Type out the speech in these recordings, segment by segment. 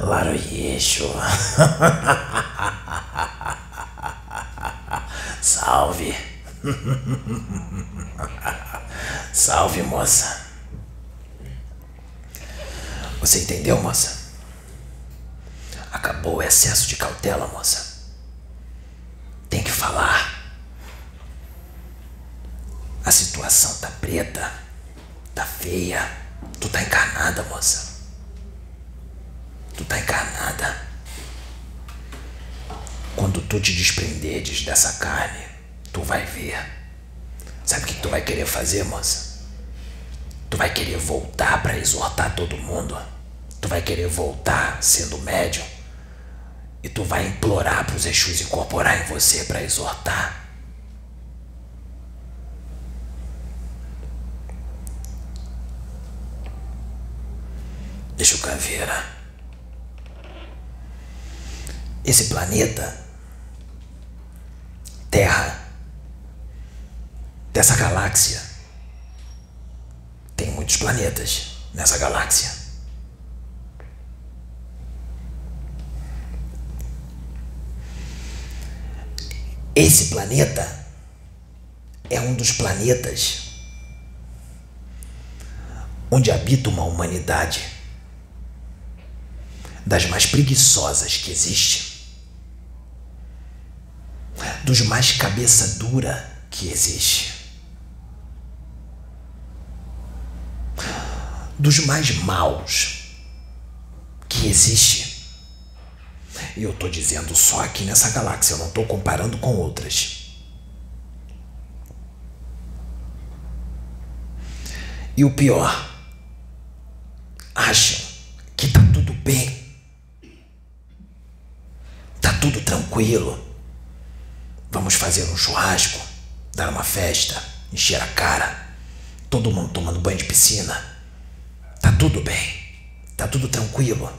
Laroyeixo. Salve. Salve, moça. Você entendeu, moça? Acabou o excesso de cautela, moça. Tem que falar. A situação tá preta, tá feia. Tu tá encarnada, moça. Tu tá encarnada. Quando tu te desprenderes dessa carne, tu vai ver. Sabe o que tu vai querer fazer, moça? Tu vai querer voltar para exortar todo mundo. Tu vai querer voltar sendo médium. E tu vai implorar para os Exus incorporar em você para exortar. Deixa o caveira. Esse planeta, Terra, dessa galáxia, muitos planetas nessa galáxia. Esse planeta é um dos planetas onde habita uma humanidade das mais preguiçosas que existe, dos mais cabeça dura que existe, dos mais maus que existe. E eu tô dizendo só aqui nessa galáxia, eu não tô comparando com outras. E o pior, acham que tá tudo bem. Tá tudo tranquilo. Vamos fazer um churrasco, dar uma festa, encher a cara, todo mundo tomando banho de piscina. Tá tudo bem. Tá tudo tranquilo.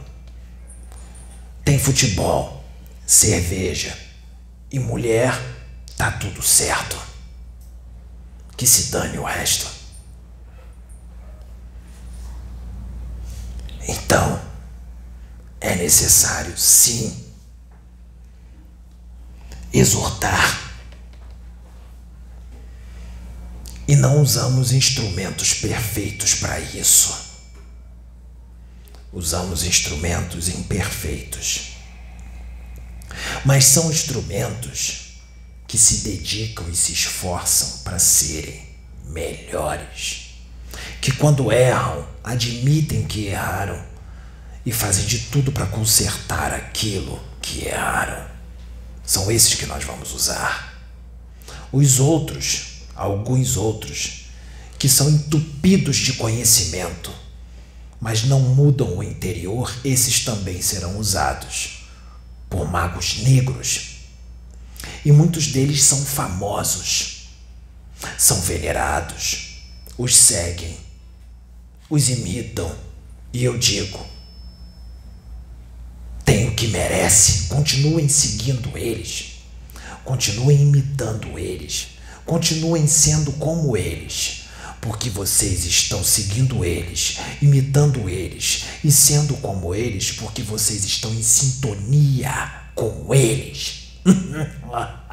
Tem futebol, cerveja e mulher, tá tudo certo. Que se dane o resto. Então, é necessário sim exortar. E não usamos instrumentos perfeitos para isso. Usamos instrumentos imperfeitos. Mas são instrumentos que se dedicam e se esforçam para serem melhores. Que quando erram, admitem que erraram e fazem de tudo para consertar aquilo que erraram. São esses que nós vamos usar. Os outros, alguns outros, que são entupidos de conhecimento, mas não mudam o interior, esses também serão usados por magos negros. E muitos deles são famosos, são venerados, os seguem, os imitam, e eu digo: tem o que merece, continuem seguindo eles, continuem imitando eles, continuem sendo como eles porque vocês estão seguindo eles, imitando eles e sendo como eles, porque vocês estão em sintonia com eles.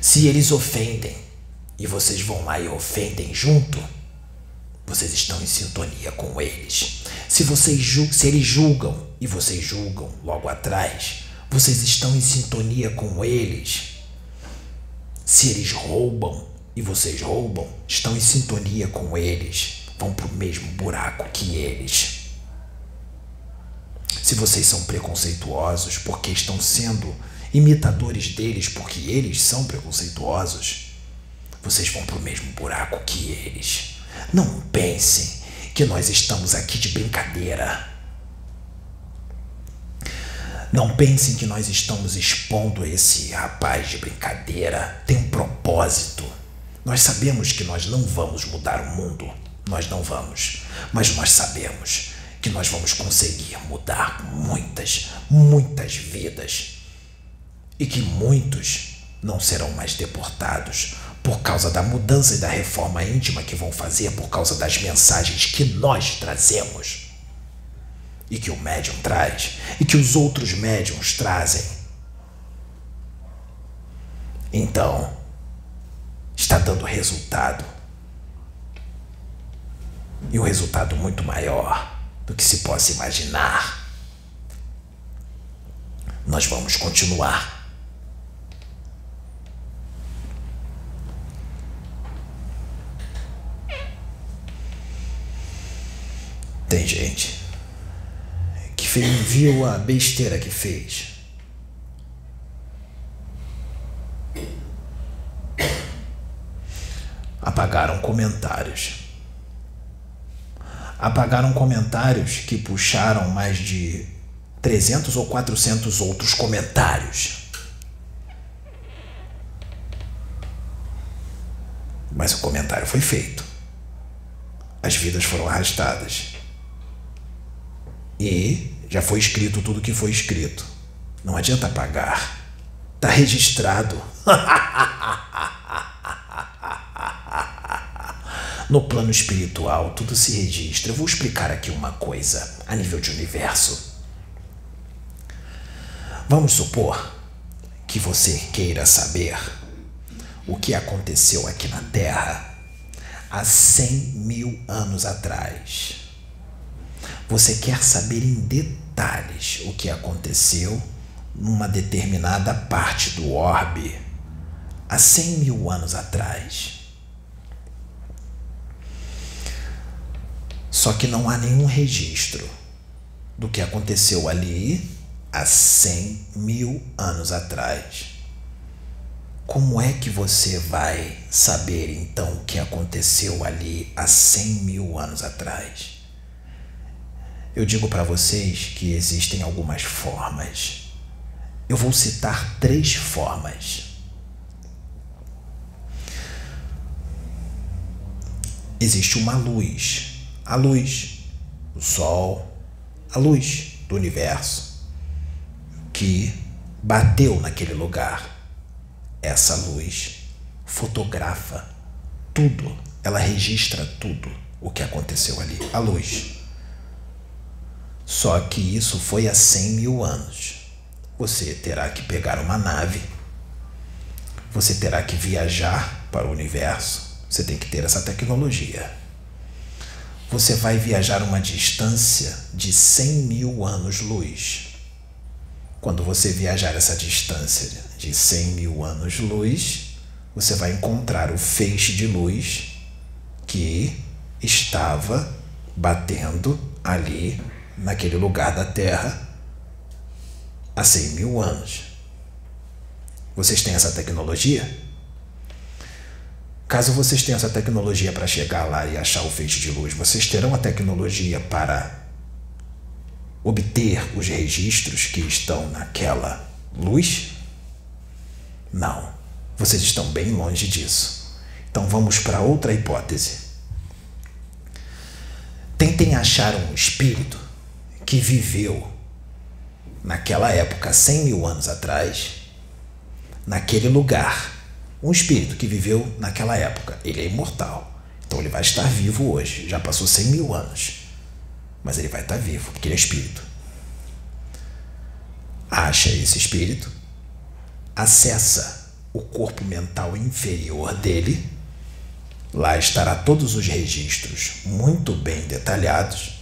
Se eles ofendem e vocês vão lá e ofendem junto, vocês estão em sintonia com eles. Se vocês se eles julgam e vocês julgam logo atrás, vocês estão em sintonia com eles. Se eles roubam e vocês roubam, estão em sintonia com eles, vão para o mesmo buraco que eles. Se vocês são preconceituosos porque estão sendo imitadores deles porque eles são preconceituosos, vocês vão para o mesmo buraco que eles. Não pensem que nós estamos aqui de brincadeira. Não pensem que nós estamos expondo esse rapaz de brincadeira. Tem um propósito. Nós sabemos que nós não vamos mudar o mundo. Nós não vamos. Mas nós sabemos que nós vamos conseguir mudar muitas, muitas vidas. E que muitos não serão mais deportados por causa da mudança e da reforma íntima que vão fazer por causa das mensagens que nós trazemos e que o médium traz e que os outros médiums trazem. Então, está dando resultado. E um resultado muito maior do que se possa imaginar. Nós vamos continuar Tem gente que viu a besteira que fez. Apagaram comentários. Apagaram comentários que puxaram mais de 300 ou 400 outros comentários. Mas o comentário foi feito. As vidas foram arrastadas. E já foi escrito tudo que foi escrito. Não adianta pagar. Tá registrado. No plano espiritual, tudo se registra. Eu vou explicar aqui uma coisa a nível de universo. Vamos supor que você queira saber o que aconteceu aqui na Terra há 100 mil anos atrás. Você quer saber em detalhes o que aconteceu numa determinada parte do orbe há 100 mil anos atrás. Só que não há nenhum registro do que aconteceu ali há 100 mil anos atrás. Como é que você vai saber então o que aconteceu ali há 100 mil anos atrás? Eu digo para vocês que existem algumas formas. Eu vou citar três formas. Existe uma luz, a luz, o sol, a luz do universo que bateu naquele lugar. Essa luz fotografa tudo, ela registra tudo o que aconteceu ali. A luz. Só que isso foi há 100 mil anos. Você terá que pegar uma nave, você terá que viajar para o universo, você tem que ter essa tecnologia. Você vai viajar uma distância de 100 mil anos-luz. Quando você viajar essa distância de 100 mil anos-luz, você vai encontrar o feixe de luz que estava batendo ali naquele lugar da Terra há 100 mil anos. Vocês têm essa tecnologia? Caso vocês tenham essa tecnologia para chegar lá e achar o feixe de luz, vocês terão a tecnologia para obter os registros que estão naquela luz? Não, vocês estão bem longe disso. Então vamos para outra hipótese. Tentem achar um espírito que viveu naquela época, 100 mil anos atrás, naquele lugar. Um espírito que viveu naquela época. Ele é imortal. Então ele vai estar vivo hoje. Já passou 100 mil anos. Mas ele vai estar vivo, porque ele é espírito. Acha esse espírito, acessa o corpo mental inferior dele. Lá estará todos os registros muito bem detalhados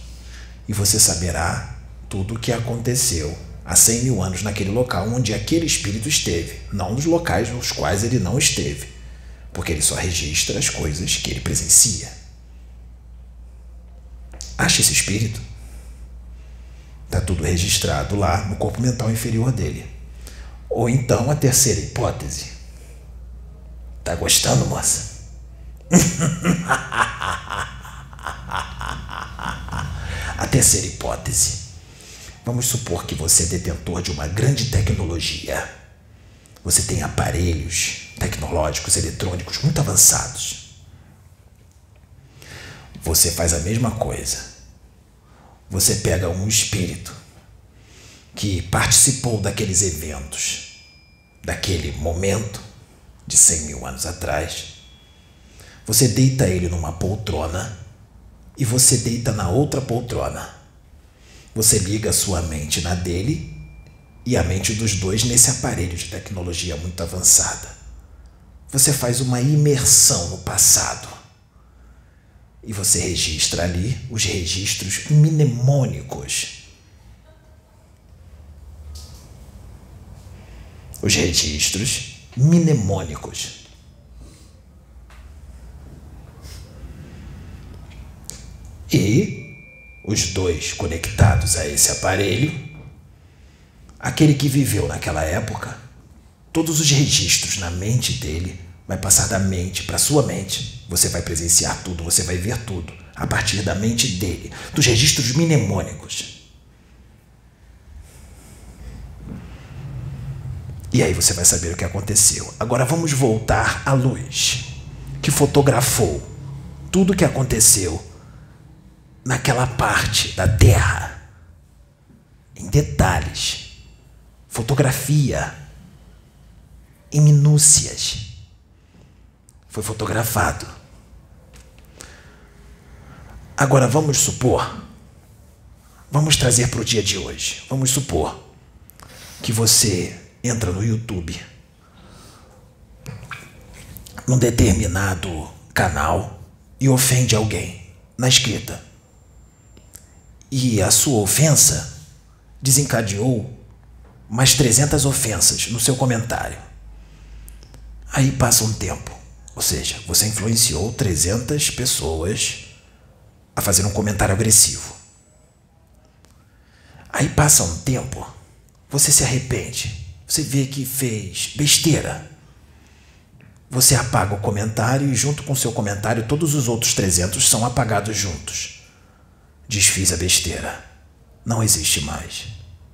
e você saberá tudo o que aconteceu há 100 mil anos naquele local onde aquele espírito esteve, não nos locais nos quais ele não esteve, porque ele só registra as coisas que ele presencia. Acha esse espírito? Está tudo registrado lá no corpo mental inferior dele. Ou então a terceira hipótese. Tá gostando, moça? A terceira hipótese. Vamos supor que você é detentor de uma grande tecnologia. Você tem aparelhos tecnológicos, eletrônicos muito avançados. Você faz a mesma coisa. Você pega um espírito que participou daqueles eventos, daquele momento de 100 mil anos atrás. Você deita ele numa poltrona e você deita na outra poltrona. Você liga a sua mente na dele e a mente dos dois nesse aparelho de tecnologia muito avançada. Você faz uma imersão no passado. E você registra ali os registros mnemônicos. Os registros mnemônicos. E os dois conectados a esse aparelho, aquele que viveu naquela época, todos os registros na mente dele vai passar da mente para sua mente. Você vai presenciar tudo, você vai ver tudo a partir da mente dele, dos registros mnemônicos. E aí você vai saber o que aconteceu. Agora vamos voltar à luz, que fotografou tudo o que aconteceu naquela parte da terra, em detalhes, fotografia, em minúcias. Foi fotografado. Agora vamos supor, vamos trazer para o dia de hoje. Vamos supor que você entra no YouTube, num determinado canal e ofende alguém na escrita e a sua ofensa desencadeou mais 300 ofensas no seu comentário. Aí passa um tempo, ou seja, você influenciou 300 pessoas a fazer um comentário agressivo. Aí passa um tempo, você se arrepende, você vê que fez besteira. Você apaga o comentário e, junto com seu comentário, todos os outros 300 são apagados juntos. Desfiz a besteira. Não existe mais.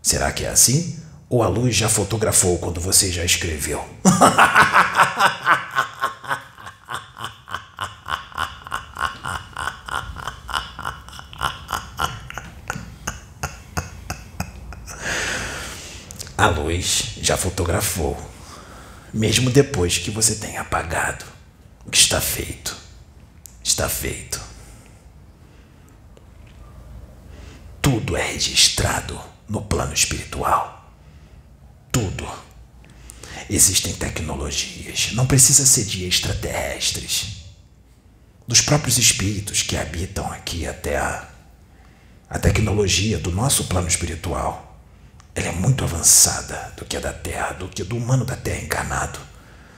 Será que é assim? Ou a luz já fotografou quando você já escreveu? a luz já fotografou, mesmo depois que você tenha apagado. O que está feito, está feito. Tudo é registrado no plano espiritual. Tudo. Existem tecnologias, não precisa ser de extraterrestres, dos próprios espíritos que habitam aqui a Terra. A tecnologia do nosso plano espiritual, ela é muito avançada do que a da Terra, do que do humano da Terra encarnado.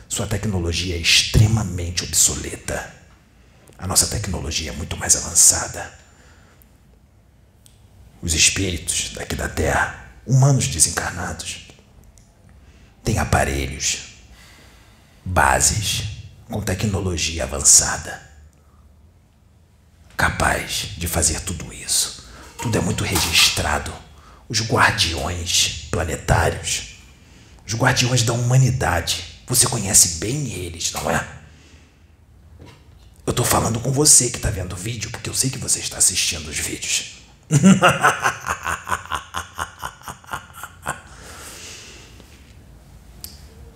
Sua tecnologia é extremamente obsoleta. A nossa tecnologia é muito mais avançada os espíritos daqui da Terra, humanos desencarnados, têm aparelhos, bases com tecnologia avançada, capaz de fazer tudo isso. Tudo é muito registrado. Os guardiões planetários, os guardiões da humanidade, você conhece bem eles, não é? Eu estou falando com você que está vendo o vídeo, porque eu sei que você está assistindo os vídeos.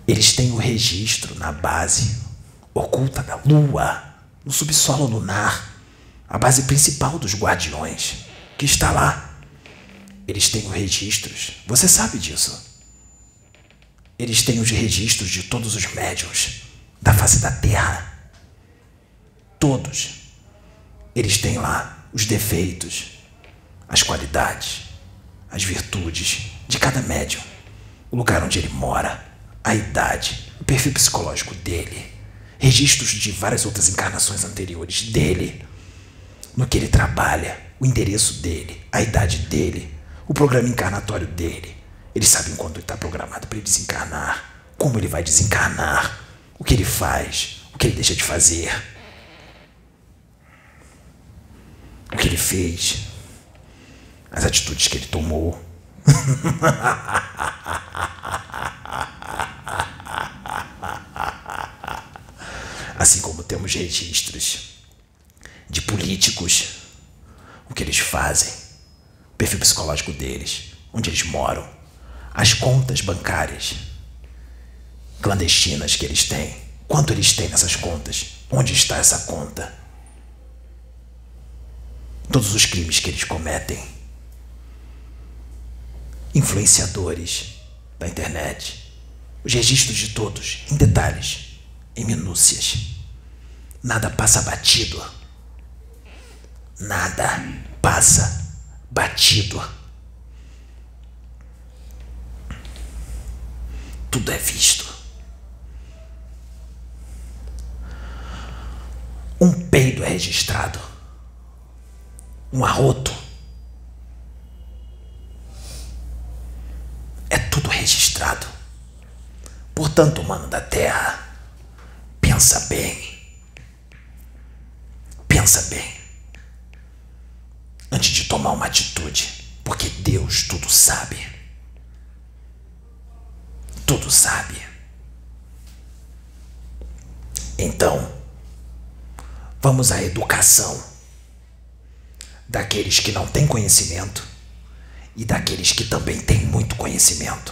Eles têm o registro na base oculta da Lua, no subsolo lunar, a base principal dos guardiões, que está lá. Eles têm os registros, você sabe disso. Eles têm os registros de todos os médiums da face da Terra. Todos. Eles têm lá os defeitos, as qualidades, as virtudes de cada médium, o lugar onde ele mora, a idade, o perfil psicológico dele, registros de várias outras encarnações anteriores dele, no que ele trabalha, o endereço dele, a idade dele, o programa encarnatório dele. Eles sabem quando está programado para ele desencarnar, como ele vai desencarnar, o que ele faz, o que ele deixa de fazer, o que ele fez, as atitudes que ele tomou, Assim como temos registros de políticos, o que eles fazem, o perfil psicológico deles, onde eles moram, as contas bancárias clandestinas que eles têm. Quanto eles têm nessas contas? Onde está essa conta? Todos os crimes que eles cometem. Influenciadores da internet. Os registros de todos, em detalhes, em minúcias. Nada passa batido. Nada passa batido. Tudo é visto. Um peido é registrado. Um arroto. É tudo registrado. Portanto, mano da terra, pensa bem. Pensa bem. Antes de tomar uma atitude, porque Deus tudo sabe. Tudo sabe. Então, Vamos à educação daqueles que não têm conhecimento e daqueles que também têm muito conhecimento,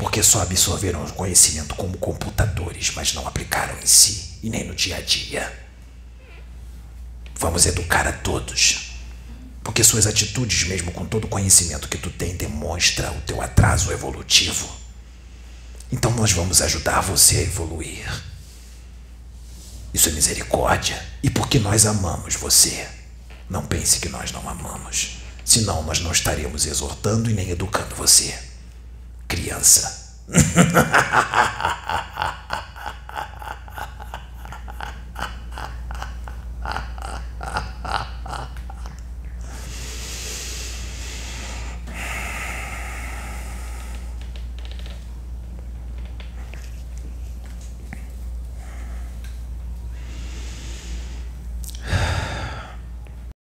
porque só absorveram o conhecimento como computadores, mas não aplicaram em si e nem no dia a dia. Vamos educar a todos, porque suas atitudes, mesmo com todo o conhecimento que tu tem, demonstra o teu atraso evolutivo. Então nós vamos ajudar você a evoluir. Isso é misericórdia. E porque nós amamos você. Não pense que nós não amamos. Senão nós não estaríamos exortando e nem educando você. Criança.